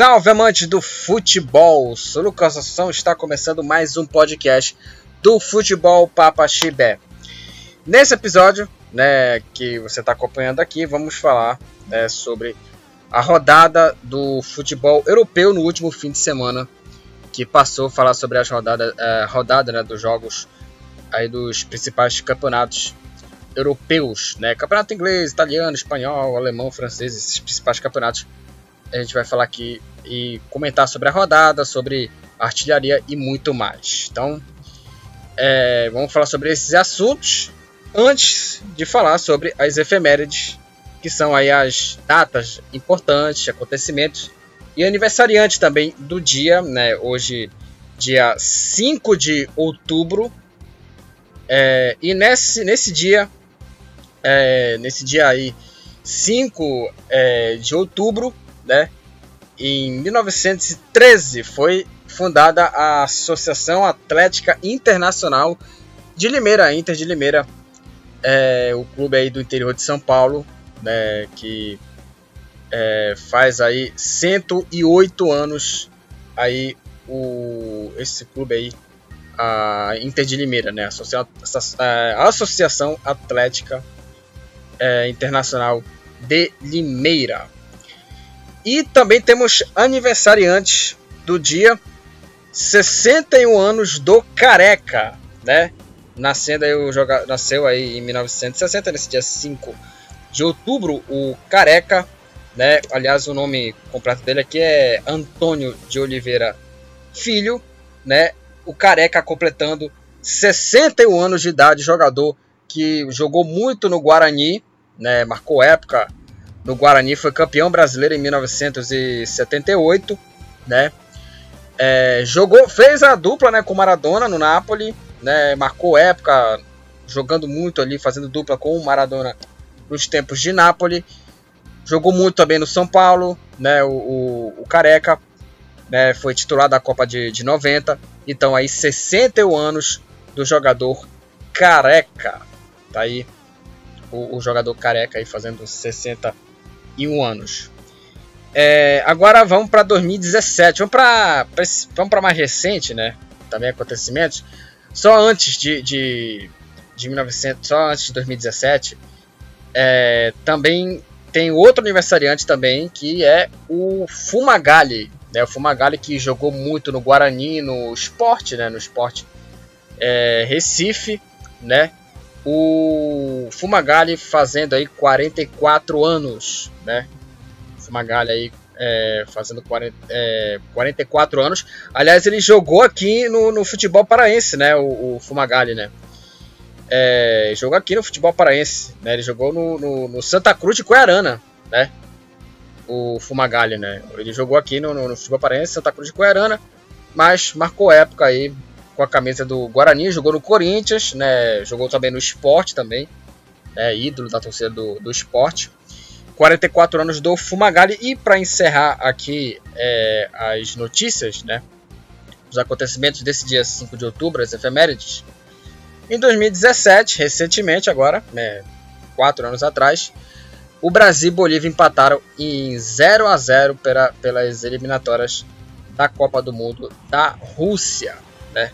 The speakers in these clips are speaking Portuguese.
Salve amantes do futebol! Sou Lucas Assunção, está começando mais um podcast do Futebol Papa Chibé. Nesse episódio, né, que você está acompanhando aqui, vamos falar né, sobre a rodada do futebol europeu no último fim de semana que passou, falar sobre as rodadas, é, rodada né, dos jogos aí dos principais campeonatos europeus, né, campeonato inglês, italiano, espanhol, alemão, francês, esses principais campeonatos a gente vai falar aqui e comentar sobre a rodada, sobre artilharia e muito mais. Então, é, vamos falar sobre esses assuntos antes de falar sobre as efemérides, que são aí as datas importantes, acontecimentos e aniversariantes também do dia, né? Hoje, dia 5 de outubro. É, e nesse, nesse dia, é, nesse dia aí, 5 é, de outubro, né? Em 1913 foi fundada a Associação Atlética Internacional de Limeira, Inter de Limeira, é, o clube aí do interior de São Paulo, né, que é, faz aí 108 anos aí o, esse clube aí, a Inter de Limeira, né, a Associação Atlética é, Internacional de Limeira. E também temos aniversariantes do dia 61 anos do Careca, né? Nascendo aí, o joga... Nasceu aí em 1960, nesse dia 5 de outubro, o Careca, né? Aliás, o nome completo dele aqui é Antônio de Oliveira Filho, né? O Careca completando 61 anos de idade, jogador que jogou muito no Guarani, né? Marcou época no Guarani, foi campeão brasileiro em 1978, né? É, jogou, fez a dupla né, com Maradona no Napoli, né? Marcou época jogando muito ali, fazendo dupla com o Maradona nos tempos de Napoli. Jogou muito também no São Paulo, né? O, o, o Careca né, foi titular da Copa de, de 90. Então aí 61 anos do jogador Careca. Tá aí o, o jogador Careca aí fazendo 60 61 anos. É, agora vamos para 2017. Vamos para vamos mais recente, né? Também acontecimentos. Só antes de, de, de 1900, só antes de 2017, é, também tem outro aniversariante também que é o Fumagalli, né? O Fumagalli que jogou muito no Guarani, no esporte, né? No esporte é, Recife, né? O Fumagalli fazendo aí 44 anos, né? Fumagalli aí é, fazendo 40, é, 44 anos. Aliás, ele jogou aqui no, no futebol paraense, né? O, o Fumagalli, né? É, jogou aqui no futebol paraense, né? Ele jogou no, no, no Santa Cruz de Coiarana, né? O Fumagalli, né? Ele jogou aqui no, no, futebol paraense, Santa Cruz de Coiarana, mas marcou época aí com a camisa do Guarani, jogou no Corinthians, né? Jogou também no esporte também, né? ídolo da torcida do, do esporte. 44 anos do Fumagalli. E para encerrar aqui é, as notícias, né? Os acontecimentos desse dia 5 de outubro, as efemérides. Em 2017, recentemente agora, né, quatro anos atrás, o Brasil e Bolívia empataram em 0 a 0 pela, pelas eliminatórias da Copa do Mundo da Rússia, né?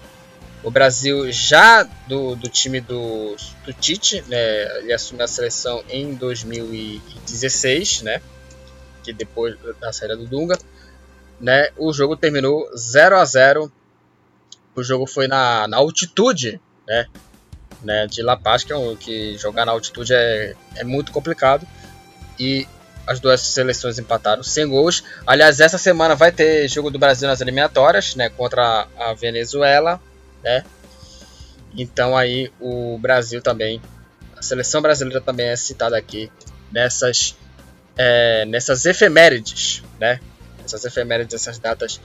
O Brasil já do, do time do, do Tite, né, ele assumiu a seleção em 2016, né, que depois da saída do Dunga, né, o jogo terminou 0 a 0 O jogo foi na, na altitude, né, né, de La Paz, que, é um, que jogar na altitude é, é muito complicado. E as duas seleções empataram sem gols. Aliás, essa semana vai ter jogo do Brasil nas eliminatórias, né, contra a Venezuela né? Então aí o Brasil também, a seleção brasileira também é citada aqui nessas, é, nessas efemérides, né? Essas efemérides, essas datas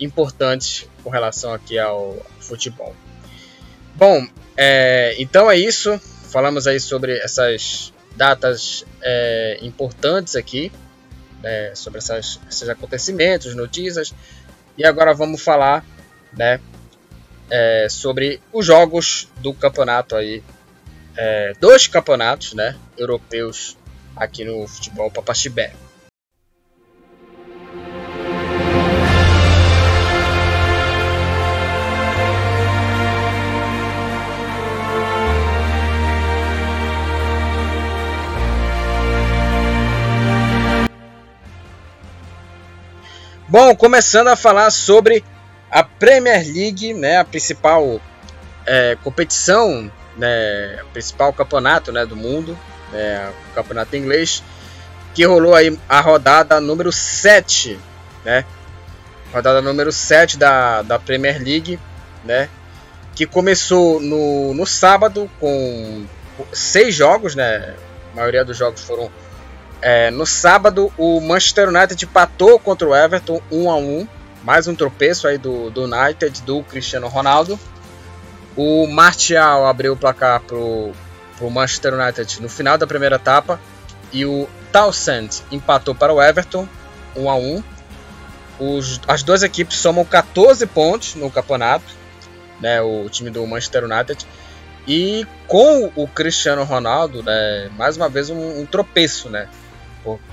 importantes com relação aqui ao futebol. Bom, é, então é isso. Falamos aí sobre essas datas é, importantes aqui, né, sobre essas, esses acontecimentos, notícias. E agora vamos falar né, é, sobre os jogos do campeonato aí, é, dois campeonatos, né, europeus aqui no futebol Papaxibé. Bom, começando a falar sobre a Premier League, né, a principal é, competição, né, principal campeonato né, do mundo, né, o campeonato inglês, que rolou aí a rodada número 7, né, rodada número 7 da, da Premier League, né, que começou no, no sábado com seis jogos, né, a maioria dos jogos foram é, no sábado, o Manchester United empatou contra o Everton 1 a 1 mais um tropeço aí do, do United, do Cristiano Ronaldo. O Martial abriu o placar pro, pro Manchester United no final da primeira etapa. E o Townsend empatou para o Everton 1 a 1 Os, As duas equipes somam 14 pontos no campeonato. Né, o time do Manchester United. E com o Cristiano Ronaldo, né, mais uma vez um, um tropeço, né?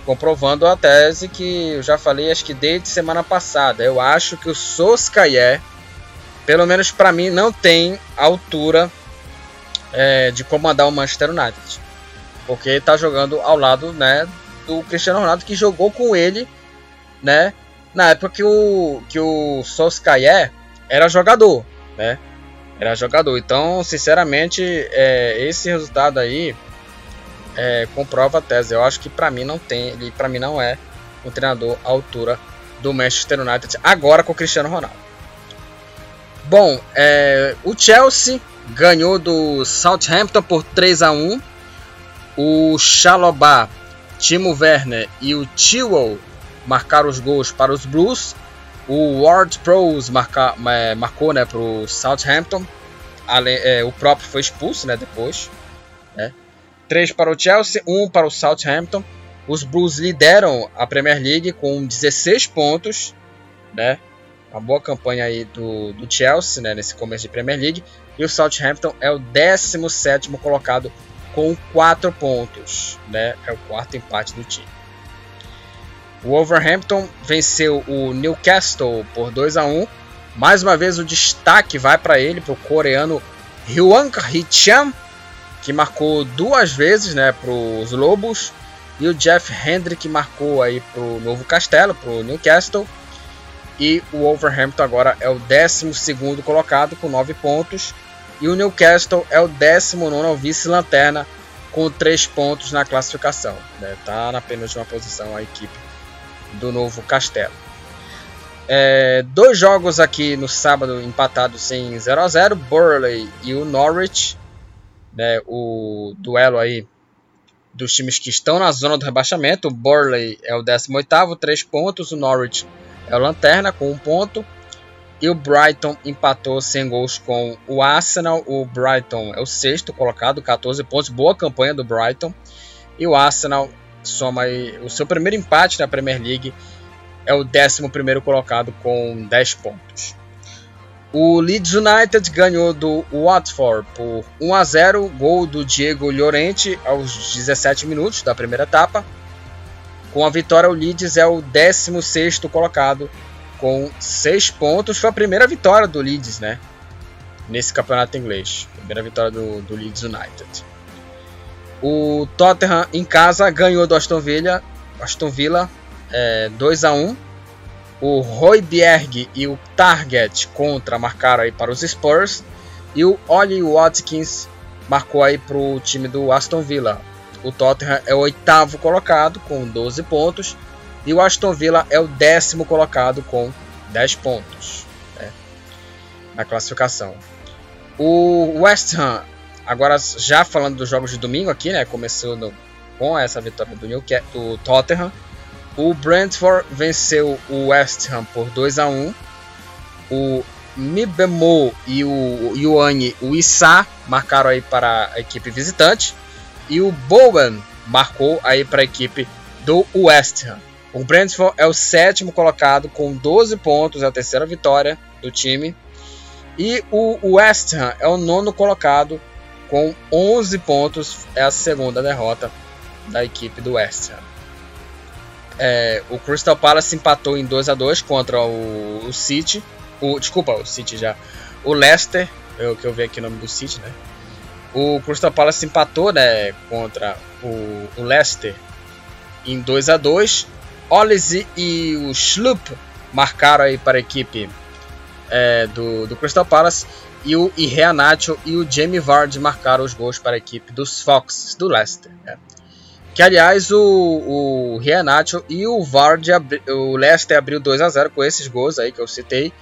Comprovando a tese que eu já falei, acho que desde semana passada. Eu acho que o Soskayer, pelo menos para mim, não tem altura é, de comandar o Manchester United. Porque está jogando ao lado né, do Cristiano Ronaldo, que jogou com ele né, na época que o, que o Soskayer era jogador. Né, era jogador. Então, sinceramente, é, esse resultado aí é, comprova a tese. Eu acho que para mim não tem, ele para mim não é um treinador à altura do Manchester United agora com o Cristiano Ronaldo. Bom, é, o Chelsea ganhou do Southampton por 3 a 1. O Chalobah, Timo Werner e o Chilwell marcaram os gols para os Blues. O Ward Prowse marca, é, marcou né, para o Southampton. é, o próprio foi expulso né, depois. Né. 3 para o Chelsea, 1 para o Southampton. Os Blues lideram a Premier League com 16 pontos, né? Uma boa campanha aí do, do Chelsea, né, nesse começo de Premier League. E o Southampton é o 17 colocado com 4 pontos, né? É o quarto empate do time. O Wolverhampton venceu o Newcastle por 2 a 1. Mais uma vez o destaque vai para ele, para o coreano Hwang Hee-chan, que marcou duas vezes né, para os Lobos, e o Jeff Hendrick marcou aí para o Novo Castelo, para o Newcastle. E o Wolverhampton agora é o 12 colocado com 9 pontos. E o Newcastle é o 19 vice-lanterna com 3 pontos na classificação. Está né? Tá na penúltima posição a equipe do Novo Castelo. É, dois jogos aqui no sábado empatados em 0 a 0 Burley e o Norwich né, o duelo aí dos times que estão na zona do rebaixamento. O Burley é o 18º, 3 pontos. O Norwich é o lanterna com 1 ponto. E o Brighton empatou sem gols com o Arsenal. O Brighton é o sexto colocado, 14 pontos. Boa campanha do Brighton. E o Arsenal soma o seu primeiro empate na Premier League. É o 11 colocado com 10 pontos. O Leeds United ganhou do Watford por 1 a 0, gol do Diego Llorente aos 17 minutos da primeira etapa. Com a vitória, o Leeds é o 16 colocado com 6 pontos. Foi a primeira vitória do Leeds, né? Nesse campeonato inglês. Primeira vitória do, do Leeds United. O Tottenham em casa ganhou do Aston Villa, Aston Villa é, 2 a 1 o Royberg e o Target contra marcaram aí para os Spurs e o Ollie Watkins marcou aí para o time do Aston Villa. O Tottenham é o oitavo colocado com 12 pontos e o Aston Villa é o décimo colocado com 10 pontos né, na classificação. O West Ham, agora já falando dos jogos de domingo aqui, né, começando com essa vitória do, Newcastle, do Tottenham, o Brentford venceu o West Ham por 2 a 1. O Mibemo e o Yuani, o Issa marcaram aí para a equipe visitante e o Bowen marcou aí para a equipe do West Ham. O Brentford é o sétimo colocado com 12 pontos, é a terceira vitória do time. E o West Ham é o nono colocado com 11 pontos, é a segunda derrota da equipe do West Ham. É, o Crystal Palace empatou em 2 a 2 contra o, o, City. O, desculpa, o City já. O Leicester, eu, que eu vi aqui o nome do City, né? O Crystal Palace empatou né, contra o, o Leicester em 2 a 2 Olise e o Schlupp marcaram aí para a equipe é, do, do Crystal Palace. E o Iheanacho e o Jamie Vardy marcaram os gols para a equipe dos Foxes do Leicester. Né? Que aliás o, o e o Vardy, o Leicester abriu 2 a 0 com esses gols aí que eu citei.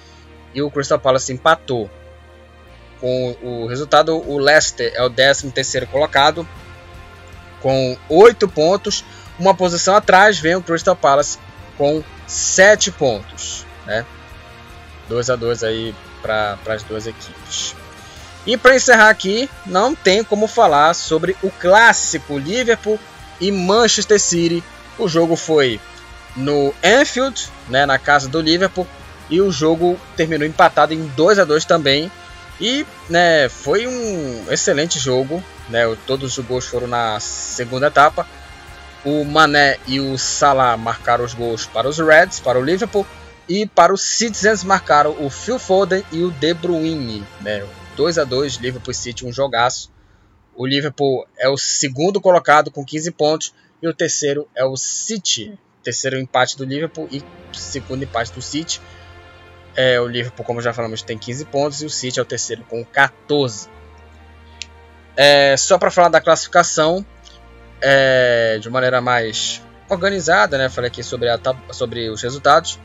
E o Crystal Palace empatou. Com o resultado, o Leicester é o 13 terceiro colocado com 8 pontos. Uma posição atrás vem o Crystal Palace com 7 pontos. Né? 2 a 2 aí para as duas equipes. E para encerrar aqui, não tem como falar sobre o clássico Liverpool e Manchester City. O jogo foi no Anfield, né, na casa do Liverpool, e o jogo terminou empatado em 2 a 2 também. E né, foi um excelente jogo. Né, todos os gols foram na segunda etapa. O Mané e o Salah marcaram os gols para os Reds, para o Liverpool. E para os Citizens marcaram o Phil Foden e o De Bruyne. Né, 2 a 2 Liverpool City, um jogaço. O Liverpool é o segundo colocado com 15 pontos. E o terceiro é o City. Terceiro empate do Liverpool e segundo empate do City. É, o Liverpool, como já falamos, tem 15 pontos e o City é o terceiro com 14. É, só para falar da classificação é, de maneira mais organizada, né? Falei aqui sobre, a, sobre os resultados.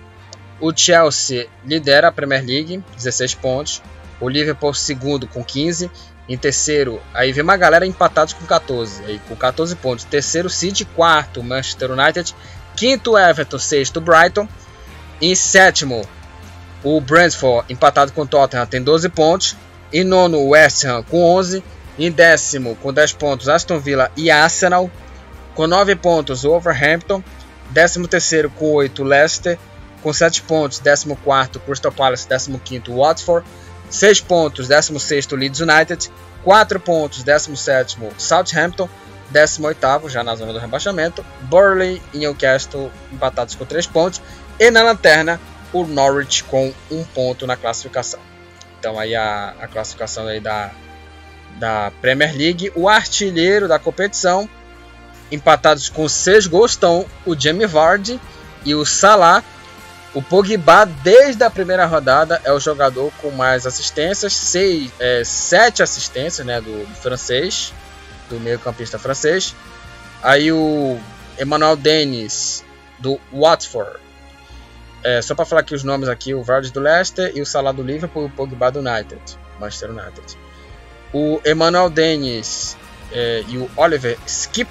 O Chelsea lidera a Premier League, 16 pontos. O Liverpool segundo com 15. Em terceiro, aí vem uma galera empatados com 14, aí com 14 pontos. Terceiro, City. Quarto, Manchester United. Quinto, Everton. Sexto, Brighton. Em sétimo, o Brentford, empatado com o Tottenham, tem 12 pontos. Em nono, o West Ham com 11. Em décimo, com 10 pontos, Aston Villa e Arsenal. Com 9 pontos, o Wolverhampton. Décimo terceiro, com 8, Leicester. Com 7 pontos, décimo quarto, Crystal Palace. Décimo quinto, Watford. 6 pontos, décimo sexto, Leeds United. 4 pontos, décimo sétimo, Southampton. 18 já na zona do rebaixamento, Burley e Newcastle empatados com 3 pontos. E na lanterna, o Norwich com um ponto na classificação. Então aí a, a classificação aí da, da Premier League. O artilheiro da competição, empatados com seis gols, estão o Jamie Vardy e o Salah. O Pogba, desde a primeira rodada, é o jogador com mais assistências, seis, é, sete assistências né, do, do francês, do meio-campista francês. Aí o Emmanuel Dennis, do Watford, é, só para falar aqui os nomes aqui, o Vardy do Leicester e o Salah do Liverpool e o Pogba do United, Manchester United. O Emmanuel Dennis é, e o Oliver Skip,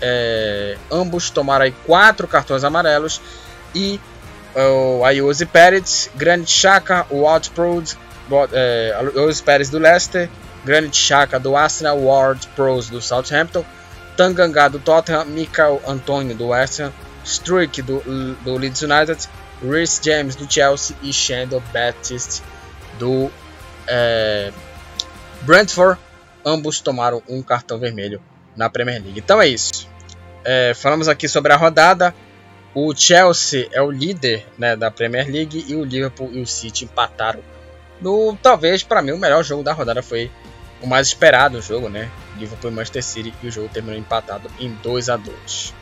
é, ambos tomaram aí quatro cartões amarelos e o Ayose Pérez, Granit Xhaka, o Ward Pros, é, Ayose Pérez do Leicester, Granit Xhaka do Arsenal, Ward Pros do Southampton, Tanganga do Tottenham, Michael Antônio do West Ham, Struik do, do Leeds United, Rhys James do Chelsea e Shandon Baptiste do é, Brentford. Ambos tomaram um cartão vermelho na Premier League. Então é isso. É, falamos aqui sobre a rodada. O Chelsea é o líder né, da Premier League e o Liverpool e o City empataram. No, talvez para mim o melhor jogo da rodada foi o mais esperado jogo, né? Liverpool e Manchester City e o jogo terminou empatado em 2 a 2.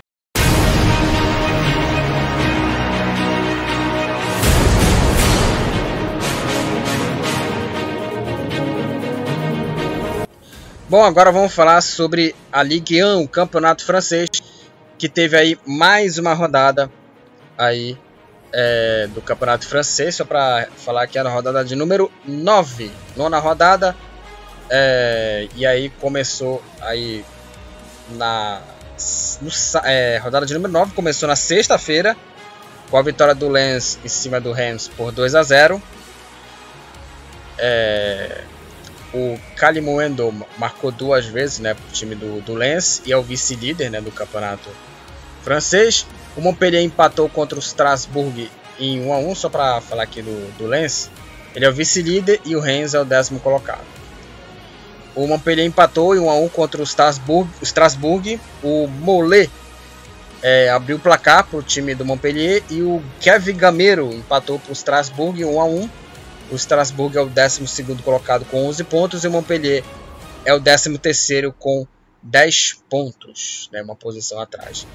Bom, agora vamos falar sobre a Ligue 1, o campeonato francês, que teve aí mais uma rodada aí é, do campeonato francês, só para falar que era a rodada de número 9, nona rodada, é, e aí começou aí na no, é, rodada de número 9, começou na sexta-feira, com a vitória do Lens em cima do Reims por 2 a 0 é, o Kalimuendo marcou duas vezes né, para o time do, do Lens e é o vice-líder né, do campeonato francês. O Montpellier empatou contra o Strasbourg em 1 a 1 só para falar aqui do, do Lens. Ele é o vice-líder e o Rennes é o décimo colocado. O Montpellier empatou em 1 a 1 contra o Strasbourg. O, Strasbourg. o Mollet é, abriu o placar para o time do Montpellier e o Kevin Gamero empatou para o Strasbourg 1 a 1 o Strasbourg é o 12 colocado com 11 pontos e o Montpellier é o 13 com 10 pontos, né, uma posição atrás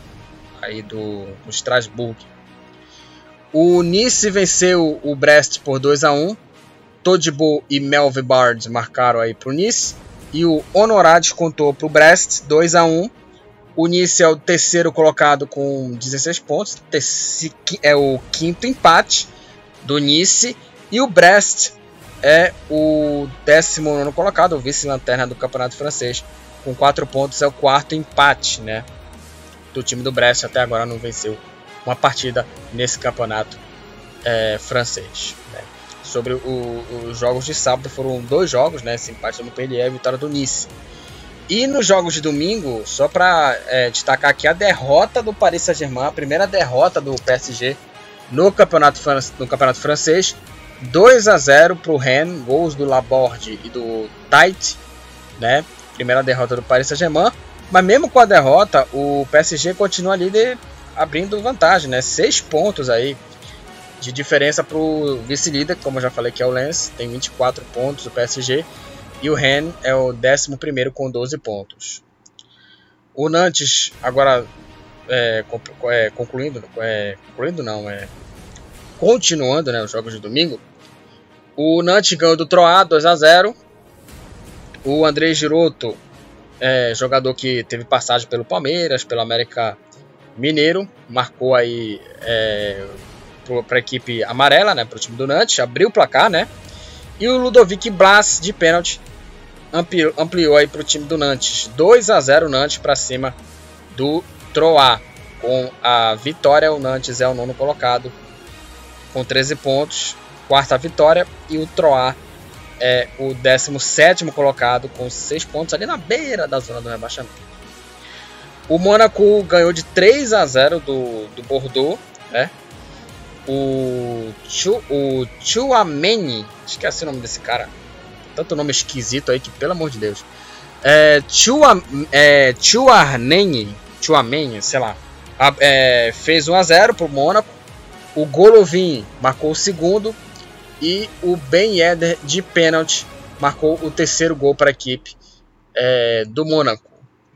aí do, do Strasbourg. O Nice venceu o Brest por 2 a 1 Todibo e Melvin Bard marcaram aí para o Nice. E o Honorad contou para o Brest 2 a 1 O Nice é o terceiro colocado com 16 pontos. É o quinto empate do Nice. E o Brest é o 19 colocado, o vice-lanterna do campeonato francês, com 4 pontos. É o quarto empate né, do time do Brest. Até agora não venceu uma partida nesse campeonato é, francês. Né. Sobre o, os jogos de sábado, foram dois jogos, né, esse empate do Montpellier e vitória do Nice. E nos jogos de domingo, só para é, destacar aqui a derrota do Paris Saint-Germain, a primeira derrota do PSG no campeonato, no campeonato francês. 2 a 0 para o Rennes, gols do Laborde e do Tait, né? Primeira derrota do Paris Saint-Germain. Mas mesmo com a derrota, o PSG continua líder abrindo vantagem, né? Seis pontos aí de diferença para o vice-líder, como eu já falei que é o Lens, tem 24 pontos o PSG. E o Rennes é o 11 com 12 pontos. O Nantes, agora é, é, concluindo, é, concluindo não, é continuando né, os jogos de domingo, o Nantes ganhou do Troá 2 a 0 O André Giroto, é, jogador que teve passagem pelo Palmeiras, pelo América Mineiro, marcou aí é, para a equipe amarela, né, para o time do Nantes, abriu o placar, né? E o Ludovic Blas, de pênalti, ampliou, ampliou aí para o time do Nantes. 2 a 0 Nantes para cima do Troá. Com a vitória, o Nantes é o nono colocado com 13 pontos, quarta vitória, e o Troá é o 17 colocado com 6 pontos ali na beira da zona do rebaixamento. O Mônaco ganhou de 3 a 0 do, do Bordeaux, né? O, Chu, o Chuameni, esqueci o nome desse cara, tanto nome esquisito aí que pelo amor de Deus. É, Chua, é, Chuarneni, Chuameni, sei lá, é, fez 1 a 0 pro Mônaco o Golovin marcou o segundo e o Ben Yedder de pênalti marcou o terceiro gol para a equipe é, do Mônaco.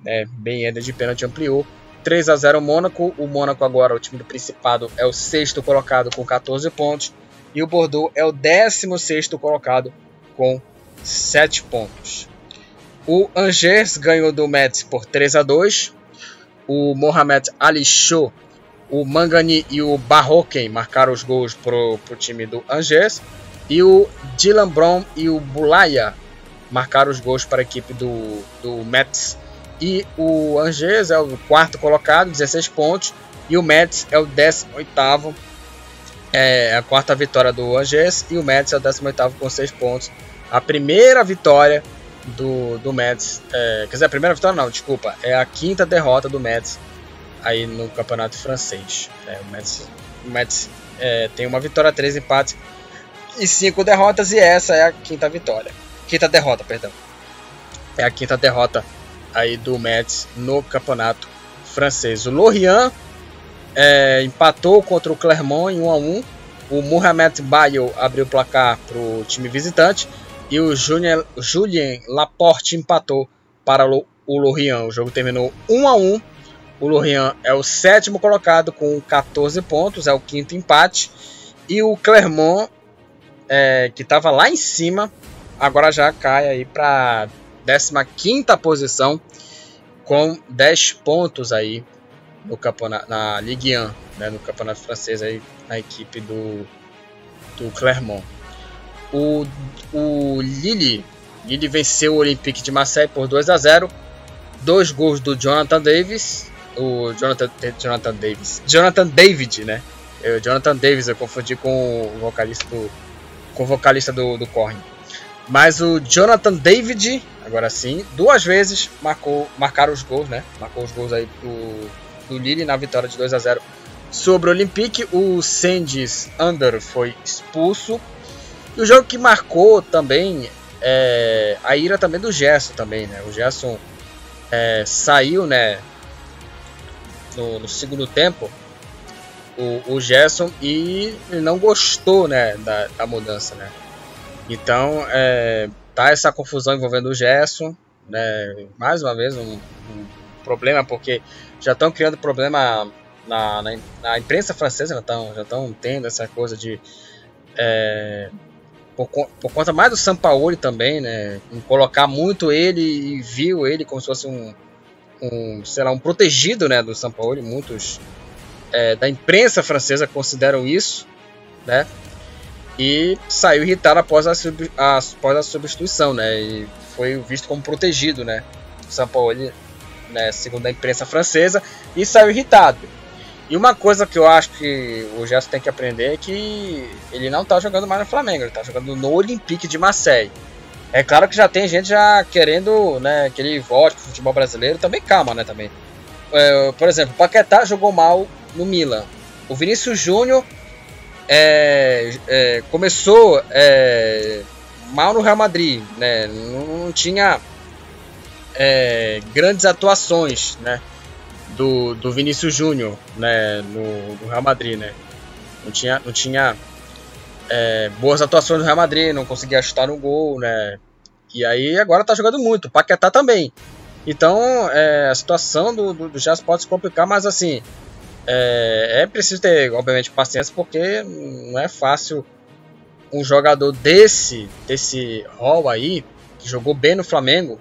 É, ben Yedder de pênalti ampliou 3 a 0 Mônaco. O Mônaco agora, o time do Principado, é o sexto colocado com 14 pontos e o Bordeaux é o 16 colocado com 7 pontos. O Angers ganhou do Metz por 3 a 2. O Mohamed Ali Show o Mangani e o Barroquem marcaram os gols para o time do Angers. E o Dylan Brown e o Bulaya marcaram os gols para a equipe do, do Mets. E o Angers é o quarto colocado, 16 pontos. E o Mets é o 18 é a quarta vitória do Angers. E o Mets é o 18 com 6 pontos. A primeira vitória do, do Mets. É, quer dizer, a primeira vitória não, desculpa. É a quinta derrota do Mets aí no campeonato francês. É, o Metz, o é, tem uma vitória, três empates e cinco derrotas, e essa é a quinta vitória. Quinta derrota, perdão. É a quinta derrota aí do Metz no campeonato francês. O Lorient é, empatou contra o Clermont em 1 a 1 O Mohamed Bayo abriu o placar para o time visitante e o Julien, Julien Laporte empatou para o Lorient. O jogo terminou 1 a 1 o Lorient é o sétimo colocado com 14 pontos, é o quinto empate. E o Clermont, é, que estava lá em cima, agora já cai aí para 15 posição com 10 pontos aí no campeonato, na Ligue 1, né, no campeonato francês aí, na equipe do, do Clermont. O, o Lille, Lille venceu o Olympique de Marseille por 2 a 0. Dois gols do Jonathan Davis o Jonathan, Jonathan Davis. Jonathan David, né? Eu, Jonathan Davis, eu confundi com o vocalista do. com o vocalista do, do Korn. Mas o Jonathan David, agora sim, duas vezes marcou, marcaram os gols, né? Marcou os gols aí do, do Lille na vitória de 2 a 0 sobre o Olympique. O Sandys Under foi expulso. E o jogo que marcou também é a ira também do Gerson também, né? O Gerson é, saiu, né? No, no segundo tempo, o, o Gerson, e não gostou né, da, da mudança. Né? Então, é, tá essa confusão envolvendo o Gerson, né, mais uma vez um, um problema, porque já estão criando problema na, na, na imprensa francesa já estão já tendo essa coisa de é, por, por, conta mais do Sampaoli também, né, em colocar muito ele e viu ele como se fosse um, um sei lá, um protegido, né, do Sampaoli, muitos é, da imprensa francesa consideram isso, né, e saiu irritado após a, a, após a substituição, né, e foi visto como protegido, né, o Sampaoli, né, segundo a imprensa francesa, e saiu irritado. E uma coisa que eu acho que o Gerson tem que aprender é que ele não está jogando mais no Flamengo, ele está jogando no Olympique de Marseille. É claro que já tem gente já querendo né, que ele volte pro futebol brasileiro, também calma, né, também. É, por exemplo, o Paquetá jogou mal no Milan. O Vinícius Júnior é, é, começou é, mal no Real Madrid, né, não, tinha é, grandes atuações, né do, do Vinícius Júnior, né, no, no, Real Madrid, né? Não tinha, não tinha é, boas atuações no Real Madrid, não conseguia chutar no gol, né? E aí agora tá jogando muito, o Paquetá também. Então é, a situação do, do, do Jazz pode se complicar, mas assim é, é preciso ter, obviamente, paciência, porque não é fácil um jogador desse, desse rol aí, que jogou bem no Flamengo,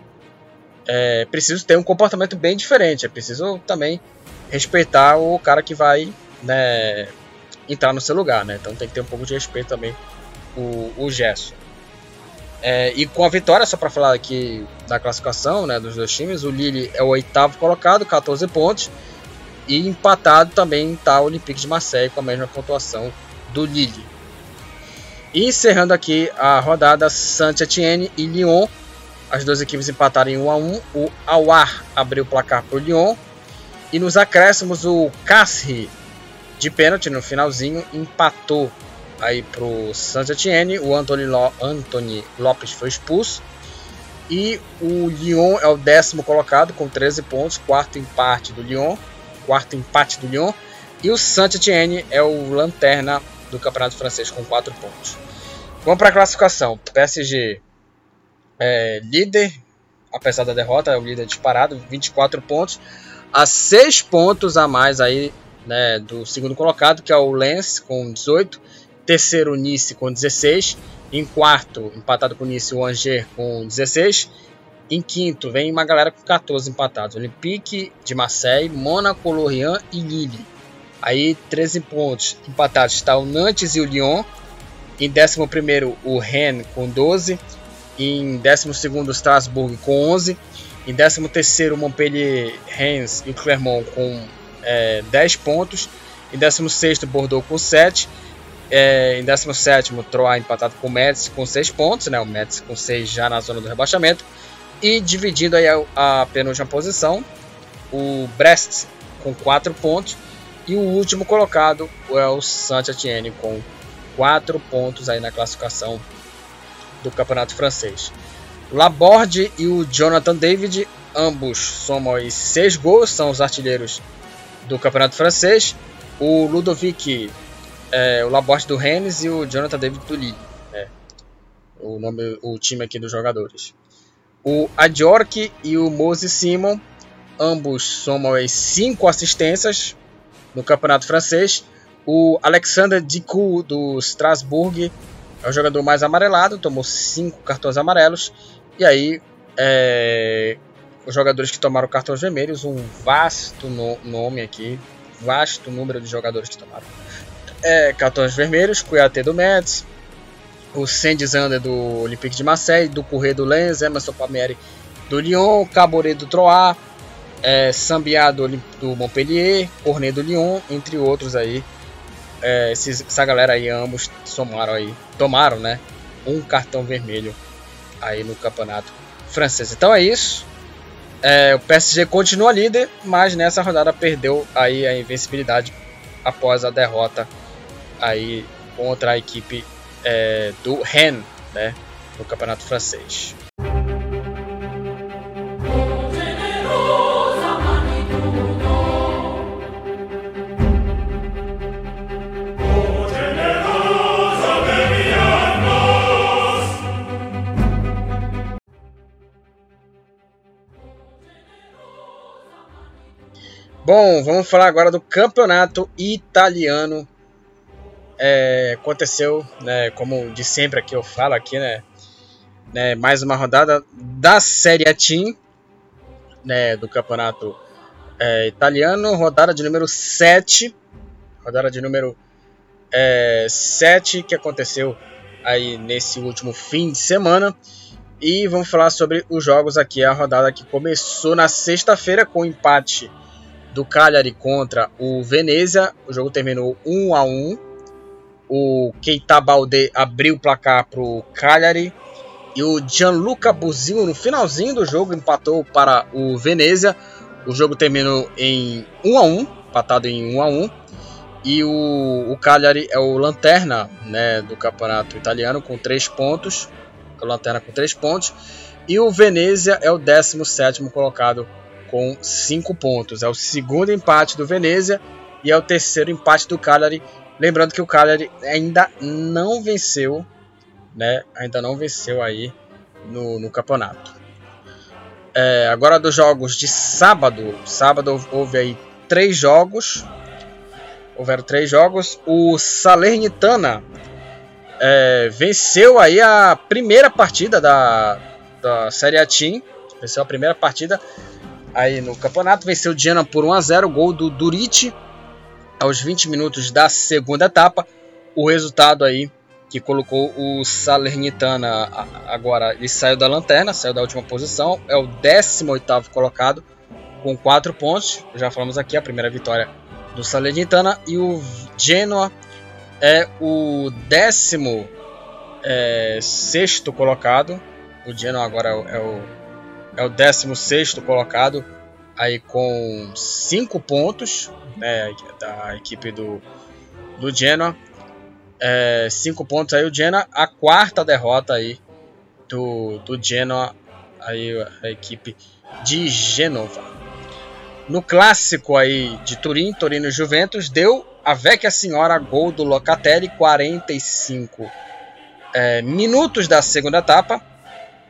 é preciso ter um comportamento bem diferente. É preciso também respeitar o cara que vai né, entrar no seu lugar, né? Então tem que ter um pouco de respeito também o, o Gerson. É, e com a vitória, só para falar aqui da classificação né, dos dois times, o Lille é o oitavo colocado, 14 pontos. E empatado também está o Olympique de Marseille com a mesma pontuação do Lille. E encerrando aqui a rodada, Saint-Etienne e Lyon as duas equipes empataram em 1 a 1. O Awar abriu o placar para o Lyon. E nos acréscimos o Casri de pênalti no finalzinho empatou aí pro Saint Etienne. O Anthony, Lo Anthony Lopes foi expulso. E o Lyon é o décimo colocado com 13 pontos, quarto empate do Lyon, quarto empate do Lyon. E o Saint Etienne é o lanterna do Campeonato Francês com 4 pontos. Vamos para a classificação. PSG é, líder, apesar da derrota, é o líder disparado, 24 pontos, a 6 pontos a mais aí, né, do segundo colocado, que é o Lens com 18, terceiro Nice com 16, em quarto, empatado com Nice, o Angers com 16, em quinto vem uma galera com 14 empatados, Olympique de Marseille, Monaco, Lorient e Lille. Aí 13 pontos empatados está o Nantes e o Lyon. Em 11 o Rennes com 12. Em 12 o Strasbourg com 11. Em 13 o Montpellier, Rennes e o Clermont com é, 10 pontos. Em 16 Bordeaux com 7. É, em 17 Troyes empatado com o Metz com 6 pontos. Né? O Metz com 6 já na zona do rebaixamento. E dividindo aí a, a penúltima posição, o Brest com 4 pontos. E o último colocado é o Saint-Etienne com 4 pontos aí na classificação do campeonato francês. Laborde e o Jonathan David, ambos somam aí seis gols, são os artilheiros do campeonato francês. O Ludovic, é, o Laborde do Rennes e o Jonathan David do Lille. É, o, nome, o time aqui dos jogadores. O Adjork e o Mose Simon, ambos somam aí cinco assistências no campeonato francês. O Alexander Dicou do Strasbourg é o jogador mais amarelado, tomou cinco cartões amarelos. E aí, é, os jogadores que tomaram cartões vermelhos, um vasto no, nome aqui, vasto número de jogadores que tomaram é, cartões vermelhos: Cuiate do Mets, o Sandy Zander do Olympique de Marseille, do Correio do Lens, Emerson Palmieri do Lyon, Caboret do Troyes, é, Sambiá do, do Montpellier, Cornet do Lyon, entre outros aí é, esses, essa galera aí ambos somaram aí, tomaram, né, um cartão vermelho aí no campeonato francês. Então é isso. É, o PSG continua líder, mas nessa rodada perdeu aí a invencibilidade após a derrota aí contra a equipe é, do Rennes, né, no campeonato francês. Bom, vamos falar agora do campeonato italiano. É, aconteceu, né, como de sempre aqui eu falo aqui, né, né mais uma rodada da Série A Team, né, do campeonato é, italiano, rodada de número 7, rodada de número é, 7 que aconteceu aí nesse último fim de semana. E vamos falar sobre os jogos aqui, a rodada que começou na sexta-feira com empate do Cagliari contra o Venezia. O jogo terminou 1 a 1. O Keita Balde abriu o placar para o Cagliari e o Gianluca Buzino no finalzinho do jogo empatou para o Venezia. O jogo terminou em 1 a 1, empatado em 1 a 1. E o, o Cagliari é o lanterna né, do campeonato italiano com 3 pontos. O lanterna com 3 pontos. E o Venezia é o 17 colocado com 5 pontos. É o segundo empate do Venezia e é o terceiro empate do Cagliari. Lembrando que o Cagliari ainda não venceu, né? Ainda não venceu aí no, no campeonato. É, agora dos jogos de sábado. Sábado houve aí três jogos houveram três jogos. O Salernitana é, venceu aí a primeira partida da, da Série A Team. Venceu a primeira partida aí no campeonato. Venceu o Genoa por 1 a 0 Gol do Durici aos 20 minutos da segunda etapa. O resultado aí que colocou o Salernitana agora ele saiu da lanterna, saiu da última posição, é o 18º colocado com 4 pontos. Já falamos aqui a primeira vitória do Salernitana e o Genoa é o décimo é, sexto colocado. O Genoa agora é o, é o décimo sexto colocado aí com cinco pontos né, da equipe do, do Genoa. É, cinco pontos aí o Genoa, a quarta derrota aí do, do Genoa, aí a equipe de Genova. No clássico aí de Turim, Torino e Juventus, deu a Vecchia Senhora gol do Locatelli, 45 é, minutos da segunda etapa.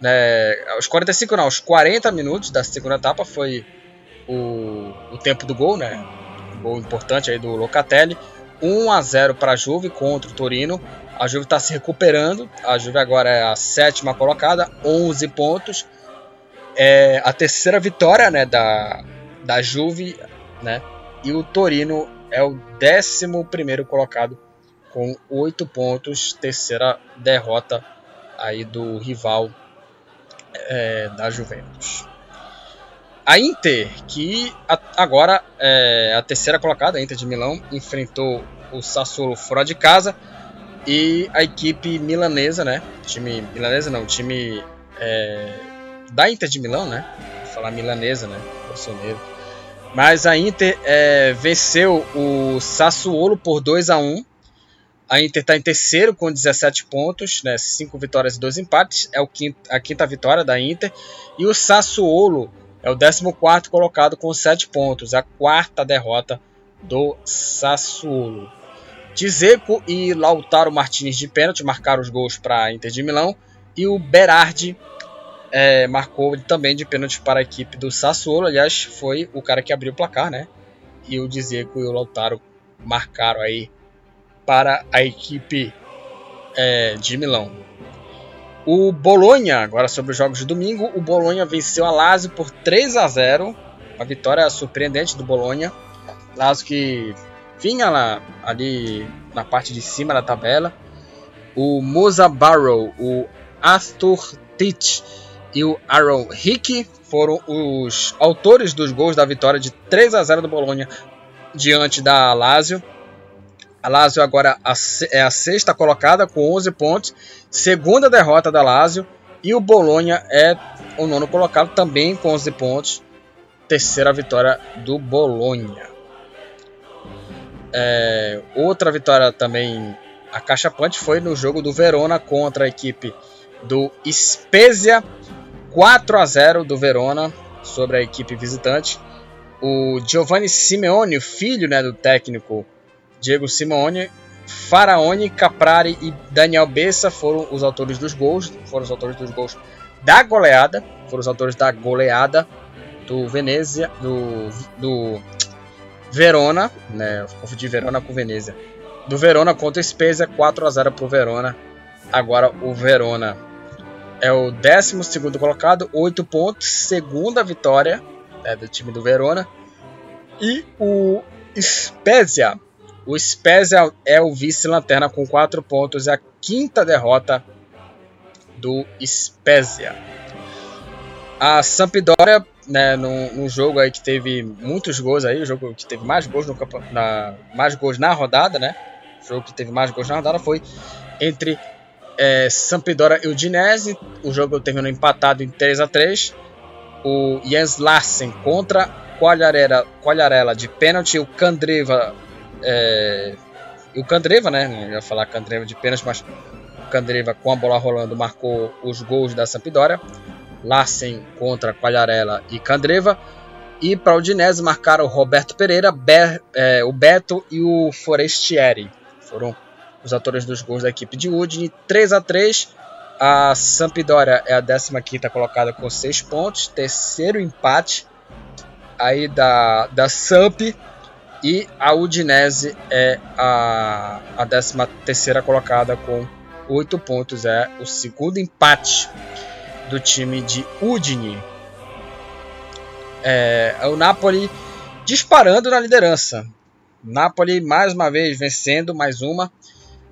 É, os 45 não, os 40 minutos da segunda etapa foi o, o tempo do gol, né? Um gol importante aí do Locatelli. 1 a 0 para a Juve contra o Torino. A Juve está se recuperando. A Juve agora é a sétima colocada, 11 pontos. É a terceira vitória né, da, da Juve, né? E o Torino é o 11 colocado com 8 pontos, terceira derrota aí do rival é, da Juventus. A Inter, que agora é a terceira colocada, a Inter de Milão, enfrentou o Sassuolo fora de casa e a equipe milanesa, né? Time milanesa não, time é, da Inter de Milão, né? Vou falar milanesa, né? Mas a Inter é, venceu o Sassuolo por 2 a 1 A Inter está em terceiro com 17 pontos, né, 5 vitórias e 2 empates. É o quinto, a quinta vitória da Inter. E o Sassuolo é o 14 colocado com 7 pontos. A quarta derrota do Sassuolo. Dzeko e Lautaro Martinez de pênalti marcaram os gols para a Inter de Milão. E o Berardi é, marcou também de pênalti para a equipe do Sassuolo. Aliás, foi o cara que abriu o placar, né? E o Dzeko e o Lautaro marcaram aí para a equipe é, de Milão. O Bolonha, agora sobre os jogos de domingo, o Bolonha venceu a Lazio por 3 a 0. Uma vitória surpreendente do Bolonha. Lazio que vinha lá ali na parte de cima da tabela. O Musa Barrow, o Astor Tich e o Aaron Hickey foram os autores dos gols da vitória de 3 a 0 do Bolonha diante da Lazio. A Lazio agora é a sexta colocada com 11 pontos, segunda derrota da Lazio e o Bolonha é o nono colocado também com 11 pontos, terceira vitória do Bolonha. É, outra vitória também a caixa punch foi no jogo do Verona contra a equipe do Spezia 4 a 0 do Verona sobre a equipe visitante. O Giovanni Simeone, filho né, do técnico Diego Simeone, Faraone, Caprari e Daniel Bessa foram os autores dos gols, foram os autores dos gols da goleada, foram os autores da goleada do Venezia, do, do Verona, né? Confundi Verona com Venezia. Do Verona contra o Spezia, 4 a 0 para o Verona. Agora o Verona é o 12 colocado, 8 pontos, segunda vitória né, do time do Verona. E o Spezia, o Spezia é o vice-lanterna com 4 pontos, é a quinta derrota do Spezia. A Sampdoria, né, num, num, jogo aí que teve muitos gols aí, o jogo que teve mais gols no na mais gols na rodada, né? O jogo que teve mais gols na rodada foi entre é, Sampdoria e Udinese. O jogo terminou empatado em 3 a 3. O Jens Larsen contra Quagliarella de pênalti, o Candreva é, o Candreva, né? Não ia falar Candreva de pênalti, mas o Candreva com a bola rolando marcou os gols da Sampdoria. Larsen contra Quagliarella e Candreva. E para o Udinese marcaram o Roberto Pereira, é, o Beto e o Forestieri. Foram os autores dos gols da equipe de Udine. 3 a 3 A Sampdoria é a 15 colocada com 6 pontos. Terceiro empate aí da, da Samp. E a Udinese é a, a 13 colocada com 8 pontos. É o segundo empate do time de Udine. É, o Napoli disparando na liderança. Napoli mais uma vez vencendo, mais uma.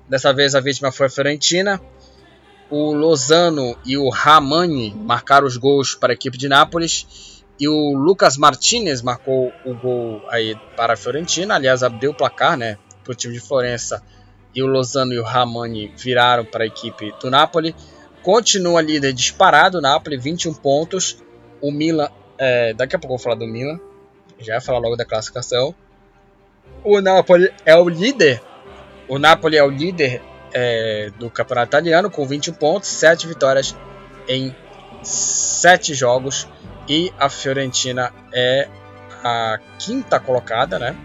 Dessa vez a vítima foi a Fiorentina. O Lozano e o Ramani marcaram os gols para a equipe de Nápoles. E o Lucas Martinez marcou o gol aí para a Fiorentina. Aliás, abriu o placar né, para o time de Florença. E o Lozano e o Ramani viraram para a equipe do Napoli. Continua líder disparado, Napoli, 21 pontos. O Milan, é, daqui a pouco eu vou falar do Milan, já ia falar logo da classificação. O Napoli é o líder. O Napoli é o líder é, do campeonato italiano com 21 pontos, 7 vitórias em 7 jogos. E a Fiorentina é a quinta colocada, né?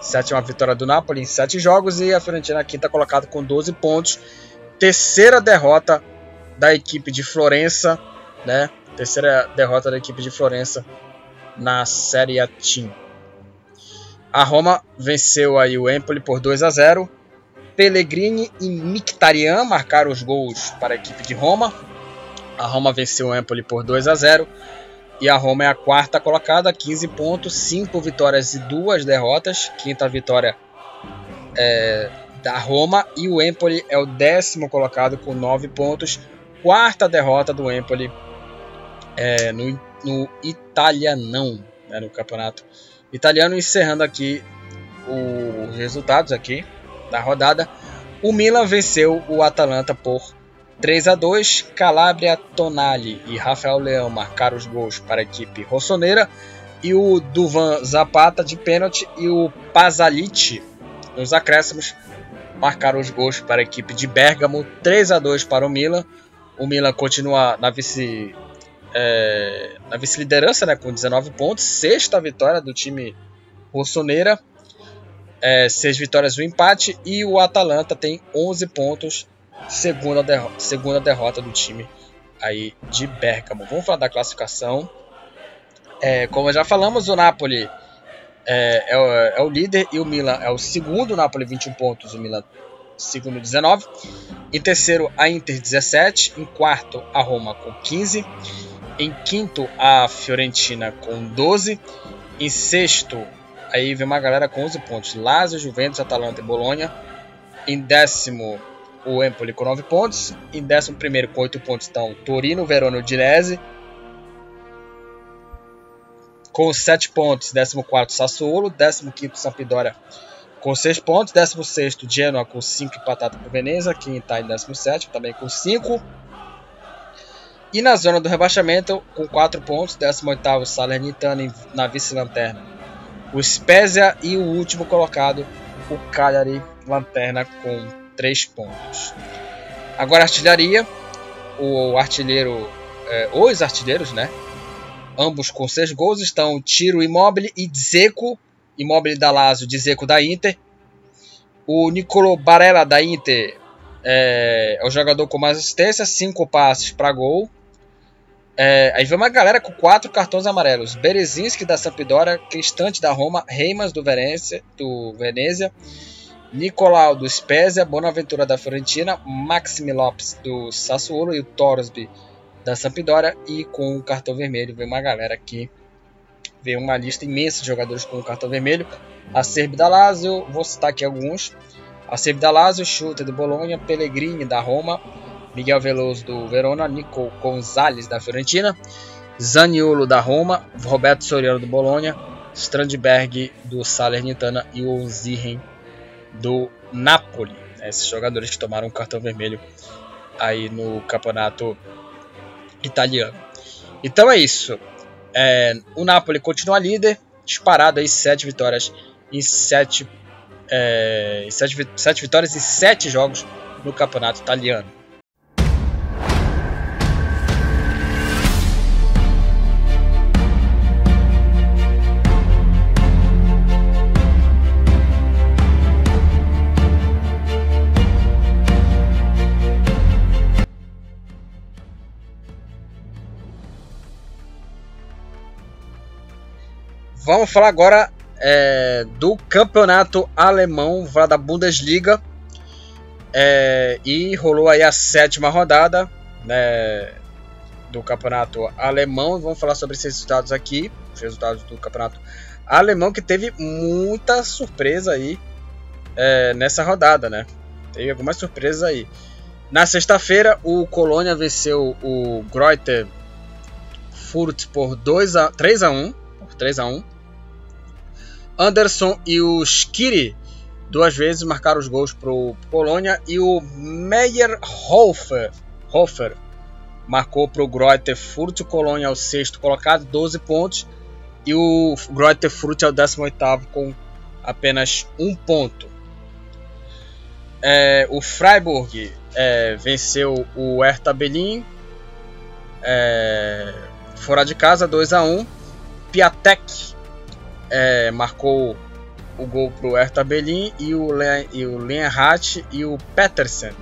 Sétima vitória do Napoli em 7 jogos e a Fiorentina é a quinta colocada com 12 pontos. Terceira derrota da equipe de Florença, né? Terceira derrota da equipe de Florença na Série A Team. A Roma venceu aí o Empoli por 2 a 0. Pellegrini e Mkhitaryan marcaram os gols para a equipe de Roma. A Roma venceu o Empoli por 2 a 0. E a Roma é a quarta colocada, 15 pontos, 5 vitórias e 2 derrotas. Quinta vitória é, da Roma. E o Empoli é o décimo colocado com 9 pontos quarta derrota do Empoli é, no, no Italianão, né, no campeonato italiano, encerrando aqui os resultados aqui da rodada. O Milan venceu o Atalanta por 3 a 2. Calabria, Tonali e Rafael Leão marcaram os gols para a equipe rossoneira e o Duvan Zapata de pênalti e o Pasalic nos acréscimos marcaram os gols para a equipe de Bergamo, 3 a 2 para o Milan. O Milan continua na vice é, na vice-liderança, né, com 19 pontos, sexta vitória do time rossoneira, é, seis vitórias um empate, e o Atalanta tem 11 pontos, segunda, derro segunda derrota do time aí de Bergamo. Vamos falar da classificação. É, como já falamos, o Napoli é, é, o, é, o, líder e o Milan é o segundo. O Napoli 21 pontos, o Milan segundo 19. Em terceiro, a Inter 17. Em quarto, a Roma com 15. Em quinto, a Fiorentina com 12. Em sexto, aí vem uma galera com 11 pontos. Lazio, Juventus, Atalanta e Bolonha. Em décimo, o Empoli com 9 pontos. Em décimo primeiro, com 8 pontos, estão Torino, Verona e Udinese. Com 7 pontos, 14 Sassuolo, 15 Sampdoria com 6 pontos. 16 Genoa com 5 empatado por Veneza. Quem está em 17 também com 5. E na zona do rebaixamento, com 4 pontos, 18 Salernitana na vice-lanterna. O Spezia e o último colocado, o Cagliari, lanterna com 3 pontos. Agora artilharia, o artilheiro, é, os artilheiros, né? Ambos com 6 gols estão Tiro Immobile e Dzeko Immobile da Lazio, Dzeko da Inter. O Nicolo Barella da Inter é, é o jogador com mais assistência, 5 passes para gol. É, aí vem uma galera com quatro cartões amarelos: Berezinski da Sampdoria, Cristante da Roma, Reimas do Venezia, do Venezia Nicolau do Spezia, Bonaventura da Fiorentina, Maxime Lopes do Sassuolo e o Torsby da Sampdoria. E com o cartão vermelho vem uma galera aqui, vem uma lista imensa de jogadores com o cartão vermelho. A Serbi da Lazio, vou citar aqui alguns. A Serbi da Lazio, Schutter do Bologna, Pellegrini da Roma, Miguel Veloso do Verona, Nico Gonzalez da Fiorentina, Zaniolo da Roma, Roberto Soriano do Bologna, Strandberg do Salernitana e o Ziren do Napoli. Né, esses jogadores que tomaram cartão vermelho aí no campeonato italiano. Então é isso. É, o Napoli continua líder, disparado aí sete vitórias em sete, é, sete, sete vitórias em sete jogos no campeonato italiano. Vamos falar agora é, do campeonato alemão, falar da Bundesliga. É, e rolou aí a sétima rodada né, do campeonato alemão. Vamos falar sobre esses resultados aqui, os resultados do campeonato alemão, que teve muita surpresa aí é, nessa rodada, né? Teve algumas surpresas aí. Na sexta-feira, o Colônia venceu o Greuther Furt por 2 a, 3 a 1, por 3 a 1. Anderson e o Skiri duas vezes marcaram os gols para o Polônia e o Meyerhofer Hofer, marcou para o Greuther. O Colônia é o sexto colocado, 12 pontos. E o Greuther é o 18 com apenas um ponto. É, o Freiburg é, venceu o Hertha Berlin é, fora de casa 2 a 1 Piatek é, marcou o gol para o Hertha Berlin e o, Le, e o Lenhardt e o Petersen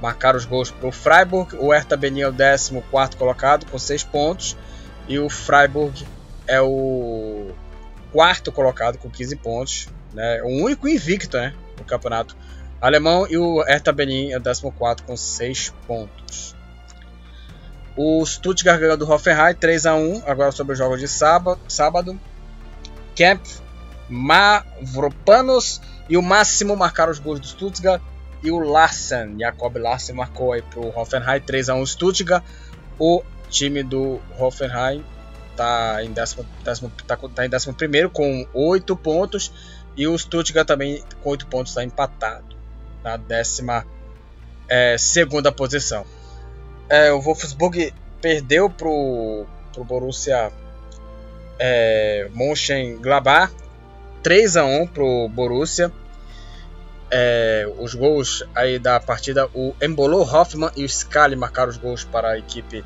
marcaram os gols para o Freiburg. O Hertha Berlin é o 14 colocado com 6 pontos e o Freiburg é o quarto colocado com 15 pontos. Né? O único invicto né, no campeonato alemão e o Hertha Berlin é o 14 com 6 pontos. O Stuttgart ganhou do Hoffenheim 3 a 1 agora sobre os jogos de sábado. sábado. Kemp, Mavropanos e o Máximo marcaram os gols do Stuttgart e o Larsen, Jakob Larsen marcou aí para o Hoffenheim 3 a 1 Stuttgart. O time do Hoffenheim está em 11 tá, tá em décimo primeiro com 8 pontos e o Stuttgart também com 8 pontos está empatado na décima é, segunda posição. É, o Wolfsburg perdeu para o Borussia é, Mönchengladbach 3 a 1 pro Borussia. É, os gols aí da partida, o Embolo, Hoffmann e o Scali marcaram os gols para a equipe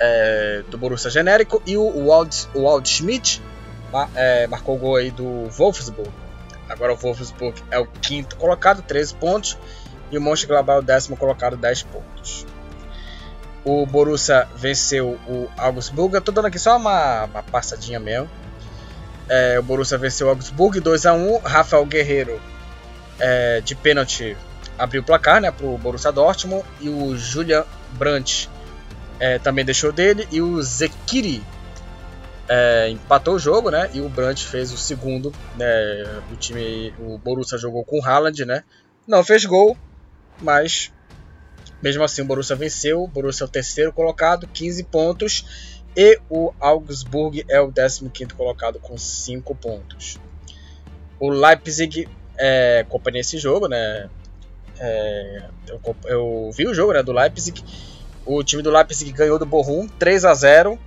é, do Borussia genérico e o Wald, o Wald Schmidt é, marcou o gol aí do Wolfsburg. Agora o Wolfsburg é o quinto colocado, 13 pontos, e o Mönchengladbach é o décimo colocado, 10 pontos o Borussia venceu o Augsburg. Eu tô dando aqui só uma, uma passadinha mesmo. É, o Borussia venceu o Augsburg 2 a 1 Rafael Guerreiro é, de pênalti abriu o placar né, para o Borussia Dortmund. E o Julian Brandt é, também deixou dele. E o Zekiri é, empatou o jogo, né? E o Brandt fez o segundo. Né, o time, o Borussia jogou com o Haaland, né? Não fez gol, mas mesmo assim, o Borussia venceu. O Borussia é o terceiro colocado, 15 pontos. E o Augsburg é o 15 colocado com 5 pontos. O Leipzig é, acompanhei esse jogo, né? É, eu, eu, vi o jogo né, do Leipzig. O time do Leipzig ganhou do Bochum 3 a 0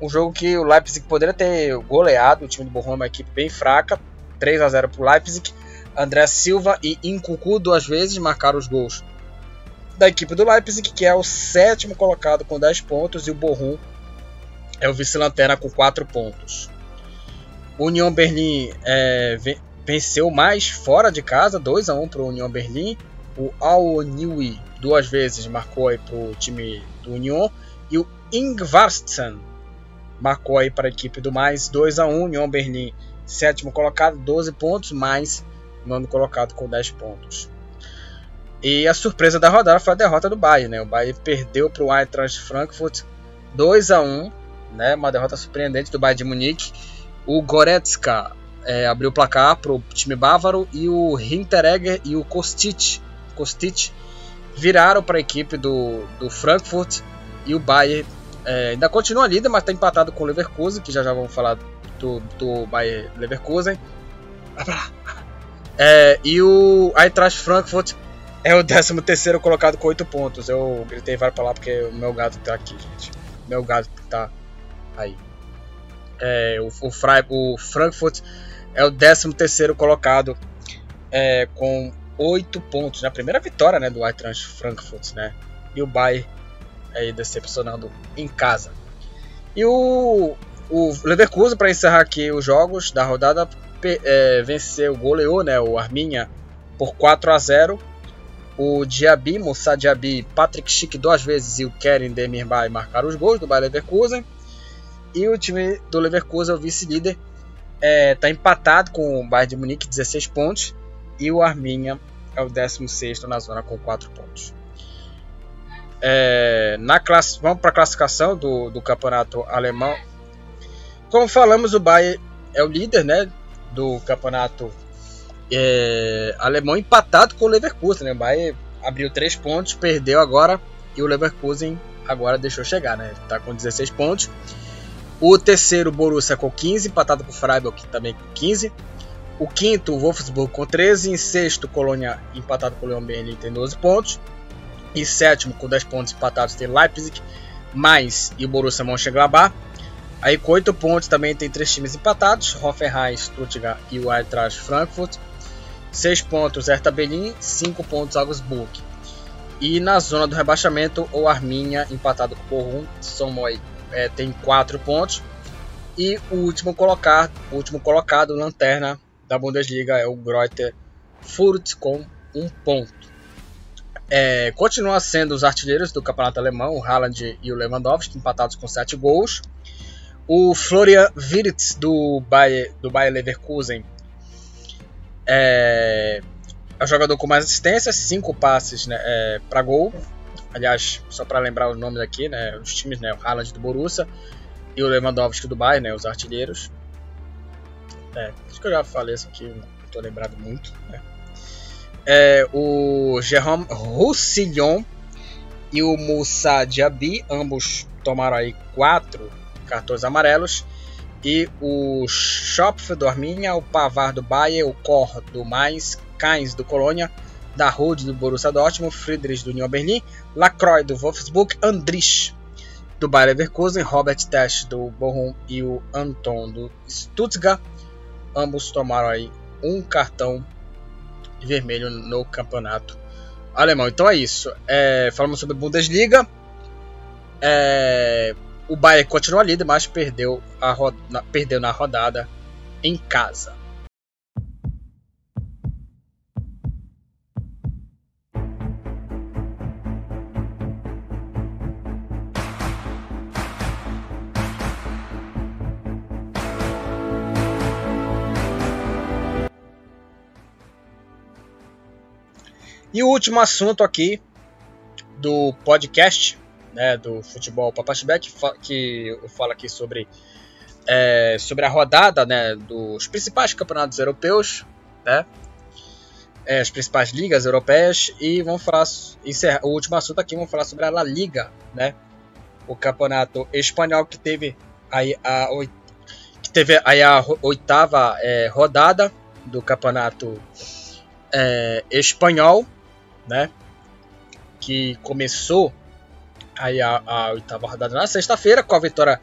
Um jogo que o Leipzig poderia ter goleado. O time do Bochum é uma equipe bem fraca. 3 a 0 para o Leipzig. André Silva e Incucu duas vezes marcaram os gols da equipe do Leipzig, que é o sétimo colocado com 10 pontos, e o Bochum é o vice-lanterna com 4 pontos. O Union Berlim é, venceu mais fora de casa, 2 a 1 para o Union Berlim. O Al Niwi duas vezes marcou para o time do Union. E o Ingvartsen marcou para a equipe do mais 2 a 1 Union Berlim, sétimo colocado, 12 pontos, mais nono colocado com 10 pontos. E a surpresa da rodada foi a derrota do Bayern, né? O Bayern perdeu para o Eintracht Frankfurt 2 a 1, né? Uma derrota surpreendente do Bayern de Munique. O Goretzka é, abriu o placar para o time bávaro e o Hinteregger e o Kostic, Kostic viraram para a equipe do, do Frankfurt e o Bayern é, ainda continua líder, mas está empatado com o Leverkusen, que já já vamos falar do, do Bayern Leverkusen. É, e o Eintracht Frankfurt é o 13 terceiro colocado com 8 pontos. Eu gritei vai para lá porque o meu gato tá aqui, gente. Meu gato tá aí. É, o, o, o Frankfurt é o 13 terceiro colocado é, com 8 pontos. Na né? primeira vitória né, do Eintracht Frankfurt, né? E o Bayern aí decepcionando em casa. E o, o Leverkusen, para encerrar aqui os jogos da rodada, é, venceu, goleou né, o Arminha por 4 a 0 o Diaby, Moussa Diaby, Patrick Schick duas vezes e o Keren Demirbay marcaram os gols do Bayer Leverkusen. E o time do Leverkusen, o vice-líder, está é, tá empatado com o Bayern de Munique, 16 pontos. E o Arminha é o 16 na zona com 4 pontos. É, na classe, vamos para a classificação do, do campeonato alemão. Como falamos, o Bayern é o líder né, do campeonato é, alemão empatado com o Leverkusen. Né? O Bayern abriu 3 pontos, perdeu agora e o Leverkusen agora deixou chegar. Né? Está com 16 pontos. O terceiro, Borussia, com 15, empatado com o Freiburg também com 15. O quinto, Wolfsburg, com 13. Em sexto, Colônia, empatado com o Leon Berlin, tem 12 pontos. E sétimo, com 10 pontos empatados, tem Leipzig, mais e o Borussia Mönchengladbach. Aí com 8 pontos também tem três times empatados, Hoffenheim, Stuttgart e o Eintracht Frankfurt. 6 pontos Hertha Berlin, 5 pontos Augsburg. E na zona do rebaixamento, o Arminia empatado com o Bochum, Somoy é, tem 4 pontos. E o último colocado, o último colocado, lanterna da Bundesliga é o Greuther Furt com 1 um ponto. É, continua sendo os artilheiros do campeonato alemão, o Haaland e o Lewandowski, empatados com 7 gols. O Florian Wirtz do Bayer, do Bayer Leverkusen é, é o jogador com mais assistências, cinco passes né, é, para gol. Aliás, só para lembrar os nomes aqui, né, os times, né, o Haaland do Borussia e o Lewandowski do Bayern, né, os artilheiros. É, acho que eu já falei isso aqui, não estou lembrado muito. Né. É, o Jérôme Roussillon e o Moussa Diaby, ambos tomaram aí quatro cartões amarelos. E o Schopf do Arminia, o Pavar do Bayern, o Kor do Mais, Kainz do Colônia, da Rode do Borussia Dortmund, Friedrich do Union Berlin, Lacroix do Wolfsburg, Andrich do Bayer Leverkusen, Robert Tesch do Bochum e o Anton do Stuttgart. Ambos tomaram aí um cartão vermelho no campeonato alemão. Então é isso. É, falamos sobre Bundesliga. É, o Bayern continua líder, mas perdeu, a na, perdeu na rodada em casa. E o último assunto aqui do podcast né, do futebol. Papachback, que eu falo aqui sobre, é, sobre a rodada né, dos principais campeonatos europeus, né, é, as principais ligas europeias, e vamos falar, encerrar, o último assunto aqui, vamos falar sobre a La Liga, né, o campeonato espanhol que teve aí a, que teve aí a oitava é, rodada do campeonato é, espanhol, né, que começou aí a, a oitava rodada na sexta-feira, com a vitória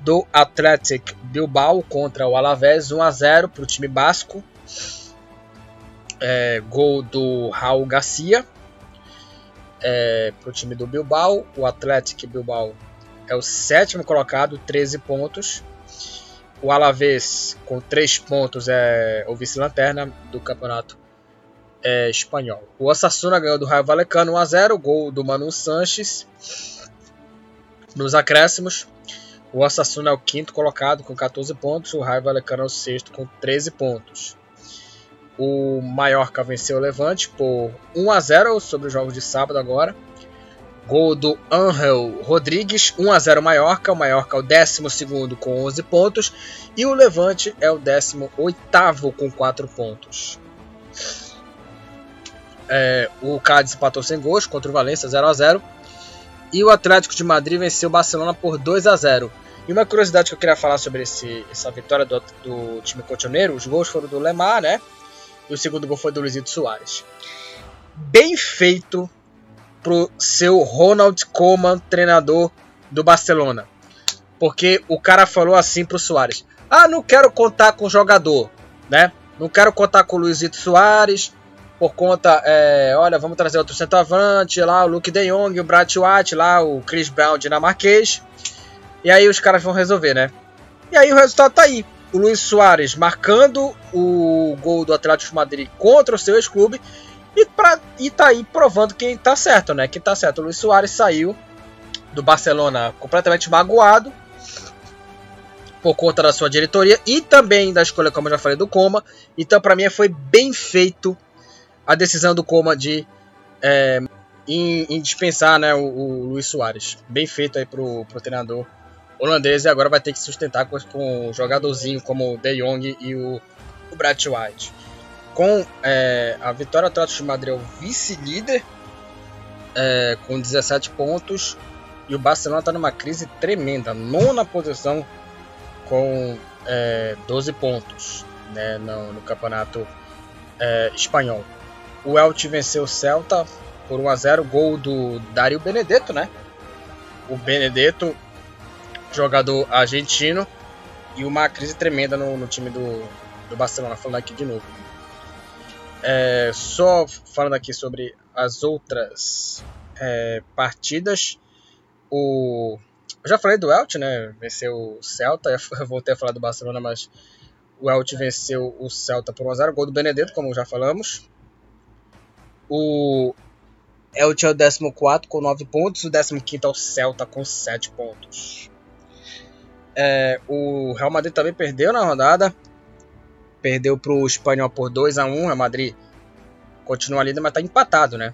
do Athletic Bilbao contra o Alavés, 1 a 0 para o time basco. É, gol do Raul Garcia é, para o time do Bilbao. O Athletic Bilbao é o sétimo colocado, 13 pontos. O Alavés, com 3 pontos, é o vice-lanterna do campeonato é, espanhol. O Osasuna ganhou do Raio Valecano 1 a 0, gol do Manu Sanches. Nos acréscimos, o Osasuna é o quinto colocado com 14 pontos, o Raio Vallecano é o sexto com 13 pontos. O Mallorca venceu o Levante por 1 a 0 sobre os jogos de sábado agora. Gol do Angel Rodrigues, 1 a 0 Mallorca. O Mallorca é o 12 com 11 pontos e o Levante é o 18 com 4 pontos. É, o Cádiz empatou sem gols contra o Valência 0 a 0 e o Atlético de Madrid venceu o Barcelona por 2 a 0 e uma curiosidade que eu queria falar sobre esse, essa vitória do, do time cotoneiro, os gols foram do Lemar, né? E o segundo gol foi do Luizito Soares. Bem feito pro seu Ronald Koeman, treinador do Barcelona. Porque o cara falou assim pro Soares: "Ah, não quero contar com o jogador, né? Não quero contar com o Luizito Soares, por conta, é, olha, vamos trazer outro centroavante lá, o Luke De Jong, o Brad White lá, o Chris Brown dinamarquês. E aí os caras vão resolver, né? E aí o resultado tá aí. O Luiz Soares marcando o gol do Atlético de Madrid contra o seu ex-clube e, e tá aí provando quem tá certo, né? Quem tá certo. O Luiz Soares saiu do Barcelona completamente magoado por conta da sua diretoria e também da escolha, como eu já falei, do Coma. Então, para mim, foi bem feito a decisão do Coma de é, em, em, dispensar né, o, o Luiz Soares. Bem feito aí pro, pro treinador holandês e agora vai ter que sustentar com, com um jogadorzinho como o De Jong e o, o Brad White. Com é, a vitória, Atlético de Madrid vice-líder é, com 17 pontos e o Barcelona está numa crise tremenda, nona posição com é, 12 pontos né, no, no campeonato é, espanhol. O Elche venceu o Celta por 1 a 0 gol do Dario Benedetto, né? O Benedetto jogador argentino e uma crise tremenda no, no time do, do Barcelona, falando aqui de novo. É, só falando aqui sobre as outras é, partidas, o eu já falei do Elche, né? Venceu o Celta, eu voltei a falar do Barcelona, mas o Elche venceu o Celta por 1x0, gol do Benedetto, como já falamos. O Elche é o 14 com 9 pontos, o 15 é o Celta com 7 pontos. É, o Real Madrid também perdeu na rodada. Perdeu para o Espanhol por 2 a 1 O Real Madrid continua líder, mas está empatado, né?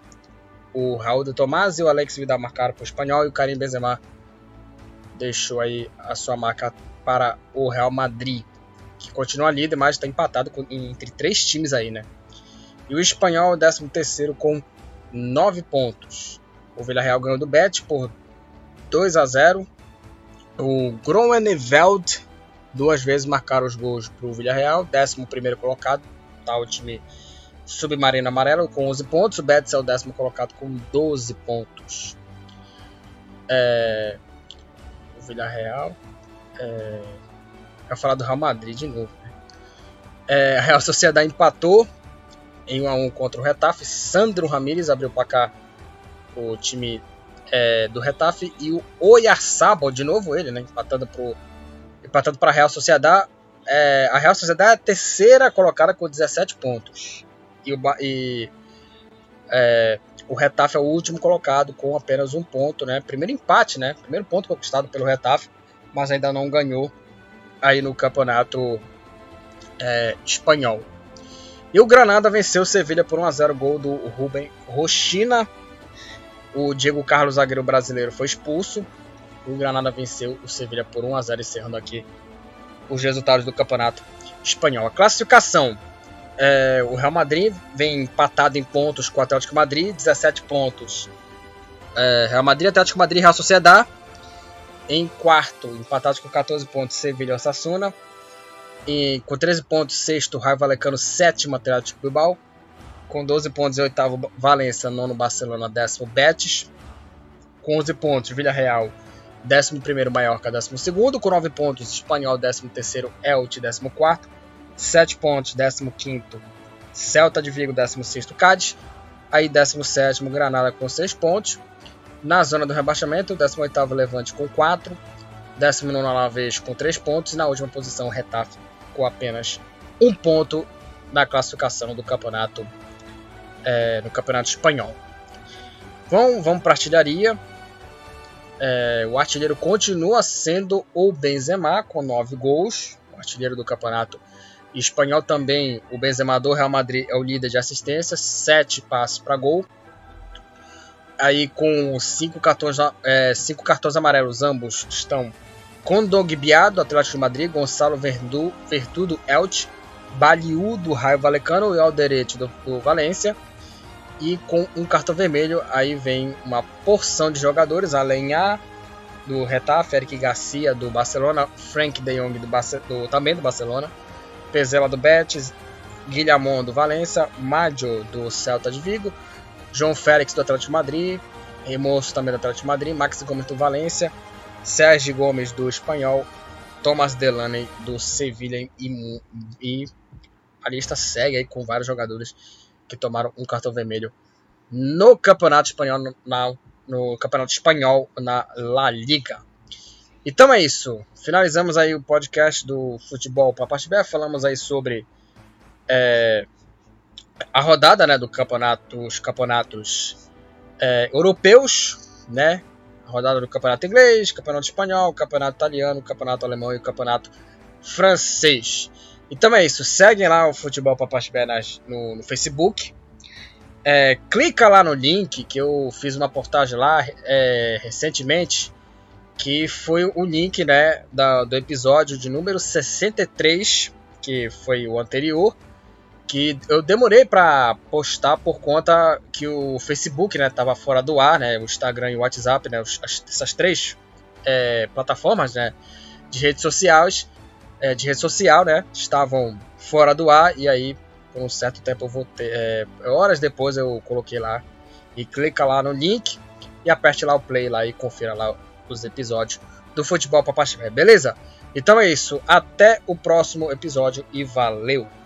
O Raul de Tomás e o Alex Vidal marcaram para o Espanhol e o Karim Benzema deixou aí a sua marca para o Real Madrid, que continua líder, mas está empatado entre três times aí, né? E o Espanhol, 13 terceiro com 9 pontos. O Villarreal ganhou do Betis por 2 a 0 o Groeneveld duas vezes marcaram os gols para o Villarreal, 11 colocado, tá o time submarino amarelo com 11 pontos, o Betis é o décimo colocado com 12 pontos. É, o Villarreal. É, eu falar do Real Madrid de novo. Né? É, a Real Sociedade empatou em 1 a 1 contra o Retafe. Sandro Ramírez abriu para cá o time é, do Retafe e o Oyarzabal, de novo ele, né, empatando para empatando a Real Sociedade. É, a Real Sociedade é a terceira colocada com 17 pontos. E o, e, é, o Retafe é o último colocado com apenas um ponto, né? Primeiro empate, né? Primeiro ponto conquistado pelo Retafe, mas ainda não ganhou aí no campeonato é, espanhol. E o Granada venceu o Sevilha por 1 a 0 gol do Ruben Rochina o Diego Carlos, zagueiro brasileiro, foi expulso. O Granada venceu o Sevilha por 1 a 0, encerrando aqui os resultados do campeonato espanhol. A classificação: é, o Real Madrid vem empatado em pontos com o Atlético Madrid, 17 pontos. É, Real Madrid, Atlético Madrid Real Sociedad. Em quarto, empatados com 14 pontos, Sevilha e Osasuna. E com 13 pontos, sexto, Raio Valecano, sétimo, Atlético Bilbao. Com 12 pontos oitavo Valência, nono Barcelona, décimo Betis, com 11 pontos Villarreal, décimo primeiro Mallorca, décimo segundo, com 9 pontos Espanhol, décimo terceiro Elche, décimo quarto, 7 pontos, décimo quinto Celta de Vigo, décimo sexto Cádiz, aí décimo sétimo Granada com 6 pontos, na zona do rebaixamento, 18º Levante com 4, 19º Alavés com 3 pontos. E na última posição Retafe com apenas 1 ponto na classificação do campeonato é, no Campeonato Espanhol. Vamos, vamos para a artilharia. É, o artilheiro continua sendo o Benzema, com 9 gols. O artilheiro do campeonato espanhol também, o Benzema do Real Madrid é o líder de assistências, 7 passes para gol. Aí com 5 cartões, é, cinco cartões amarelos, ambos estão com Dogbiá do Atlético de Madrid, Gonçalo Verdu, Vertudo Elche, Baliu do Raio Valecano e Alderete do, do Valência. E com um cartão vermelho, aí vem uma porção de jogadores, além a do Retafe, Eric Garcia do Barcelona, Frank de Jong do, do, também do Barcelona, Pezela do Betis, Guilhamon do Valência, Maggio do Celta de Vigo, João Félix do Atlético de Madrid, Remoço também do Atlético de Madrid, Max Gomes do Valência, Sérgio Gomes do Espanhol, Thomas Delaney do Sevilha e, e a lista segue aí com vários jogadores que tomaram um cartão vermelho no Campeonato Espanhol na, no Campeonato Espanhol na La Liga. Então é isso. Finalizamos aí o podcast do Futebol parte B. Falamos aí sobre é, a rodada né, do campeonato, os campeonatos é, europeus, né? Rodada do campeonato inglês, campeonato espanhol, campeonato italiano, campeonato alemão e campeonato francês. Então é isso. Seguem lá o Futebol Papache no, no Facebook. É, clica lá no link que eu fiz uma portagem lá é, recentemente que foi o link né, da, do episódio de número 63, que foi o anterior, que eu demorei para postar por conta que o Facebook né, tava fora do ar, né, o Instagram e o WhatsApp, né, essas três é, plataformas né, de redes sociais, é, de rede social, né, estavam fora do ar e aí por um certo tempo eu voltei, é, horas depois eu coloquei lá e clica lá no link e aperte lá o play lá e confira lá os episódios do Futebol Papaxé, beleza? Então é isso, até o próximo episódio e valeu!